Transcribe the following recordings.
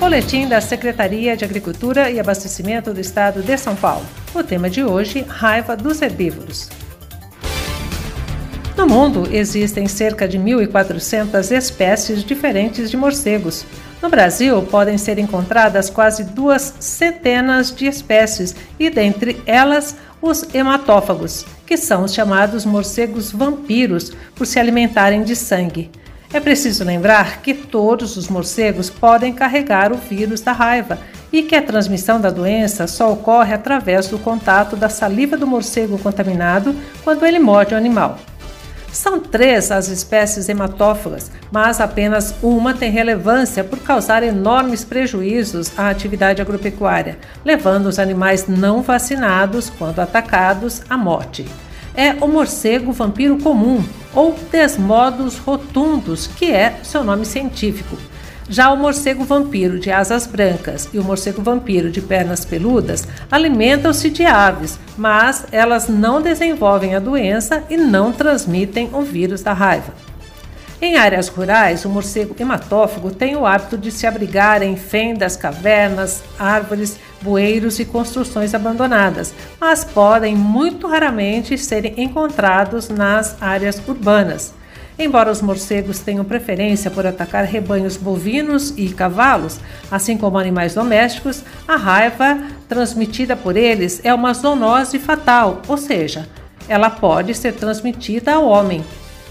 Boletim da Secretaria de Agricultura e Abastecimento do Estado de São Paulo. O tema de hoje: raiva dos herbívoros. No mundo existem cerca de 1.400 espécies diferentes de morcegos. No Brasil, podem ser encontradas quase duas centenas de espécies, e dentre elas, os hematófagos, que são os chamados morcegos vampiros por se alimentarem de sangue. É preciso lembrar que todos os morcegos podem carregar o vírus da raiva e que a transmissão da doença só ocorre através do contato da saliva do morcego contaminado quando ele morde o animal. São três as espécies hematófagas, mas apenas uma tem relevância por causar enormes prejuízos à atividade agropecuária, levando os animais não vacinados, quando atacados, à morte é o morcego vampiro comum, ou Desmodus rotundus, que é seu nome científico. Já o morcego vampiro de asas brancas e o morcego vampiro de pernas peludas alimentam-se de aves, mas elas não desenvolvem a doença e não transmitem o vírus da raiva. Em áreas rurais, o morcego hematófago tem o hábito de se abrigar em fendas, cavernas, árvores, bueiros e construções abandonadas, mas podem muito raramente serem encontrados nas áreas urbanas. Embora os morcegos tenham preferência por atacar rebanhos bovinos e cavalos, assim como animais domésticos, a raiva transmitida por eles é uma zoonose fatal, ou seja, ela pode ser transmitida ao homem.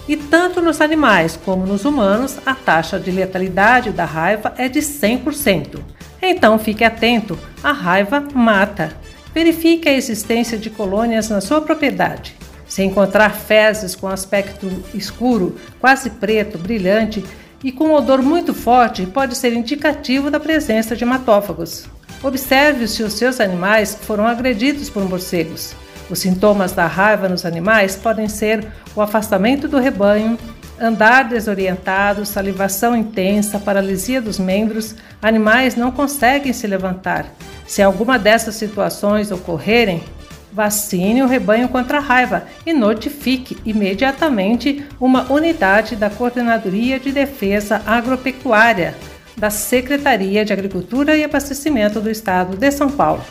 E tanto nos animais como nos humanos, a taxa de letalidade da raiva é de 100%. Então fique atento, a raiva mata. Verifique a existência de colônias na sua propriedade. Se encontrar fezes com aspecto escuro, quase preto, brilhante e com odor muito forte, pode ser indicativo da presença de hematófagos. Observe se os seus animais foram agredidos por morcegos. Os sintomas da raiva nos animais podem ser o afastamento do rebanho, andar desorientado, salivação intensa, paralisia dos membros, animais não conseguem se levantar. Se alguma dessas situações ocorrerem, vacine o rebanho contra a raiva e notifique imediatamente uma unidade da Coordenadoria de Defesa Agropecuária da Secretaria de Agricultura e Abastecimento do Estado de São Paulo.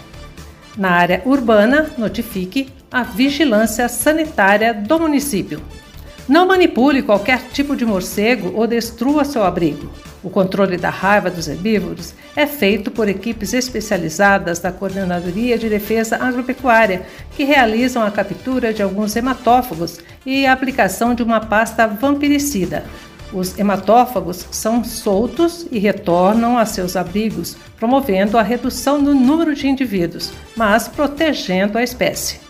Na área urbana, notifique a vigilância sanitária do município. Não manipule qualquer tipo de morcego ou destrua seu abrigo. O controle da raiva dos herbívoros é feito por equipes especializadas da Coordenadoria de Defesa Agropecuária, que realizam a captura de alguns hematófagos e a aplicação de uma pasta vampiricida, os hematófagos são soltos e retornam a seus abrigos, promovendo a redução do número de indivíduos, mas protegendo a espécie.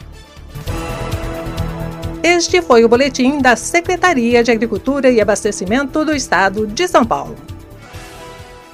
Este foi o boletim da Secretaria de Agricultura e Abastecimento do Estado de São Paulo.